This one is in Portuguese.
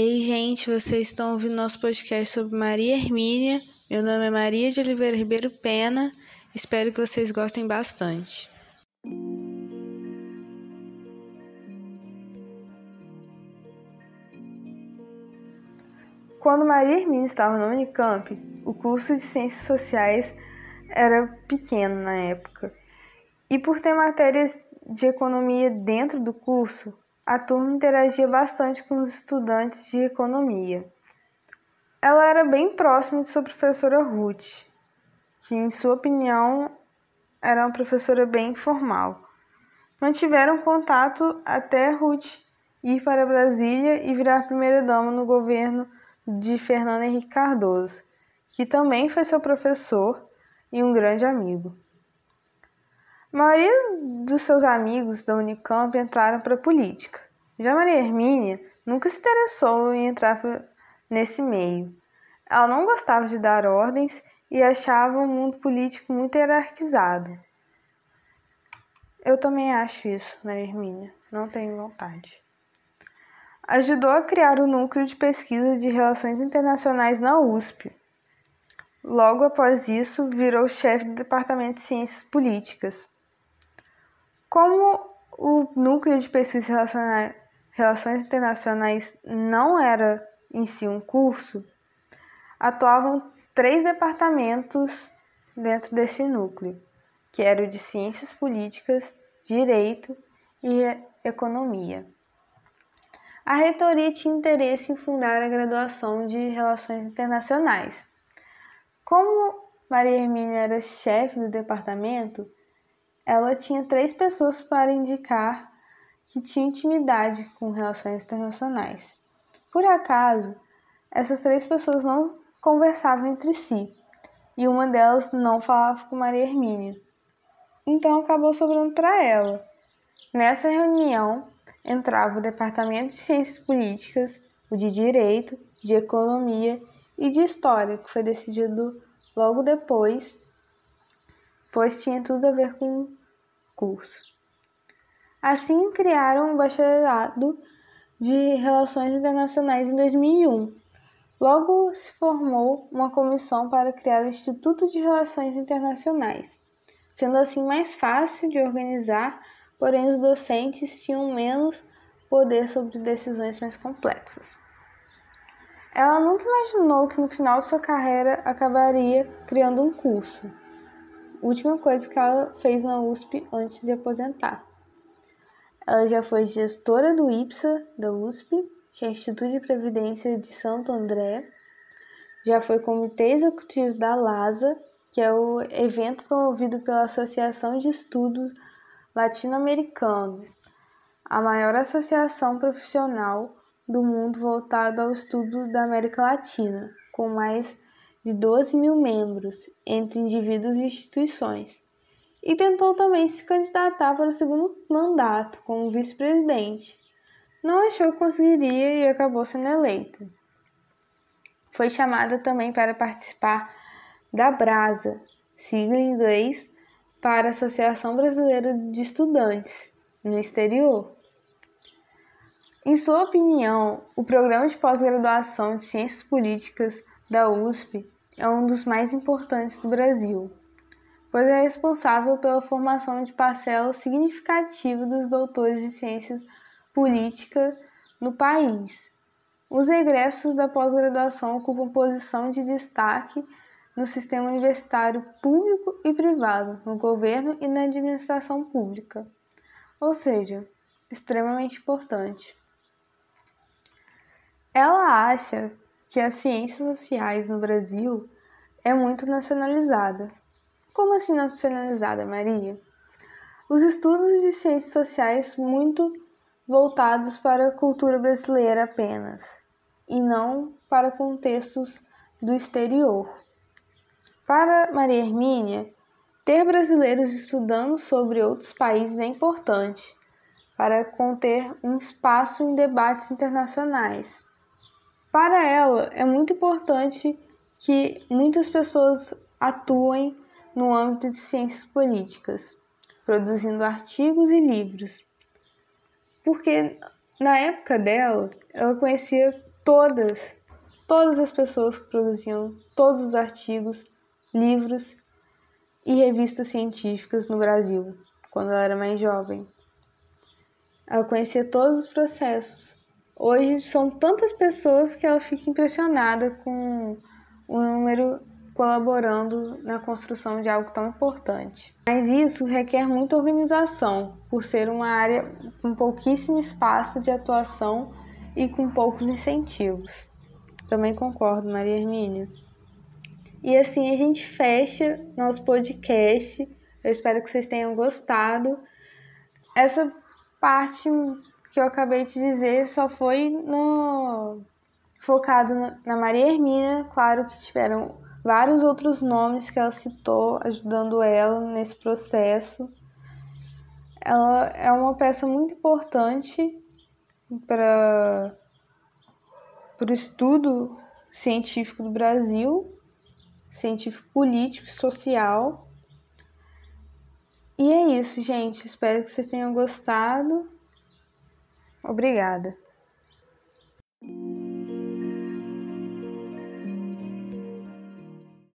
Ei, gente, vocês estão ouvindo nosso podcast sobre Maria Hermínia. Meu nome é Maria de Oliveira Ribeiro Pena. Espero que vocês gostem bastante. Quando Maria Hermínia estava no Unicamp, o curso de Ciências Sociais era pequeno na época. E por ter matérias de economia dentro do curso, a turma interagia bastante com os estudantes de economia. Ela era bem próxima de sua professora Ruth, que, em sua opinião, era uma professora bem formal. Mantiveram contato até Ruth ir para Brasília e virar primeira-dama no governo de Fernando Henrique Cardoso, que também foi seu professor e um grande amigo. A maioria dos seus amigos da Unicamp entraram para a política. Já Maria Hermínia nunca se interessou em entrar nesse meio. Ela não gostava de dar ordens e achava o mundo político muito hierarquizado. Eu também acho isso, Maria Hermínia. Não tenho vontade. Ajudou a criar o núcleo de pesquisa de relações internacionais na USP. Logo após isso, virou chefe do departamento de ciências políticas. Como o núcleo de pesquisa e relações internacionais não era em si um curso, atuavam três departamentos dentro desse núcleo, que era o de ciências políticas, direito e economia. A reitoria tinha interesse em fundar a graduação de relações internacionais. Como Maria Hermínia era chefe do departamento, ela tinha três pessoas para indicar que tinham intimidade com relações internacionais. Por acaso, essas três pessoas não conversavam entre si e uma delas não falava com Maria Hermínia. Então acabou sobrando para ela. Nessa reunião entrava o Departamento de Ciências Políticas, o de Direito, de Economia e de História, que foi decidido logo depois, pois tinha tudo a ver com curso. Assim, criaram o bacharelado de Relações Internacionais em 2001. Logo se formou uma comissão para criar o Instituto de Relações Internacionais, sendo assim mais fácil de organizar, porém os docentes tinham menos poder sobre decisões mais complexas. Ela nunca imaginou que no final de sua carreira acabaria criando um curso última coisa que ela fez na USP antes de aposentar. Ela já foi gestora do IPSA da USP, que é Instituto de Previdência de Santo André, já foi comitê executivo da LASA, que é o evento promovido pela Associação de Estudos Latino-Americano, a maior associação profissional do mundo voltado ao estudo da América Latina, com mais de 12 mil membros entre indivíduos e instituições, e tentou também se candidatar para o segundo mandato como vice-presidente. Não achou que conseguiria e acabou sendo eleita. Foi chamada também para participar da BRASA, sigla em inglês para a Associação Brasileira de Estudantes, no exterior. Em sua opinião, o programa de pós-graduação de Ciências Políticas da USP é um dos mais importantes do Brasil, pois é responsável pela formação de parcela significativa dos doutores de ciências políticas no país. Os egressos da pós-graduação ocupam posição de destaque no sistema universitário público e privado, no governo e na administração pública, ou seja, extremamente importante. Ela acha que as ciências sociais no Brasil é muito nacionalizada. Como assim nacionalizada, Maria? Os estudos de ciências sociais muito voltados para a cultura brasileira apenas, e não para contextos do exterior. Para Maria Hermínia, ter brasileiros estudando sobre outros países é importante para conter um espaço em debates internacionais. Para ela, é muito importante que muitas pessoas atuem no âmbito de ciências políticas, produzindo artigos e livros. Porque na época dela, ela conhecia todas, todas as pessoas que produziam todos os artigos, livros e revistas científicas no Brasil, quando ela era mais jovem. Ela conhecia todos os processos. Hoje são tantas pessoas que ela fica impressionada com o número colaborando na construção de algo tão importante. Mas isso requer muita organização, por ser uma área com pouquíssimo espaço de atuação e com poucos incentivos. Também concordo, Maria Hermínia. E assim a gente fecha nosso podcast. Eu espero que vocês tenham gostado. Essa parte que eu acabei de dizer só foi no focado na Maria Hermínia, claro que tiveram vários outros nomes que ela citou ajudando ela nesse processo. Ela é uma peça muito importante para o estudo científico do Brasil, científico político e social. E é isso, gente. Espero que vocês tenham gostado. Obrigada.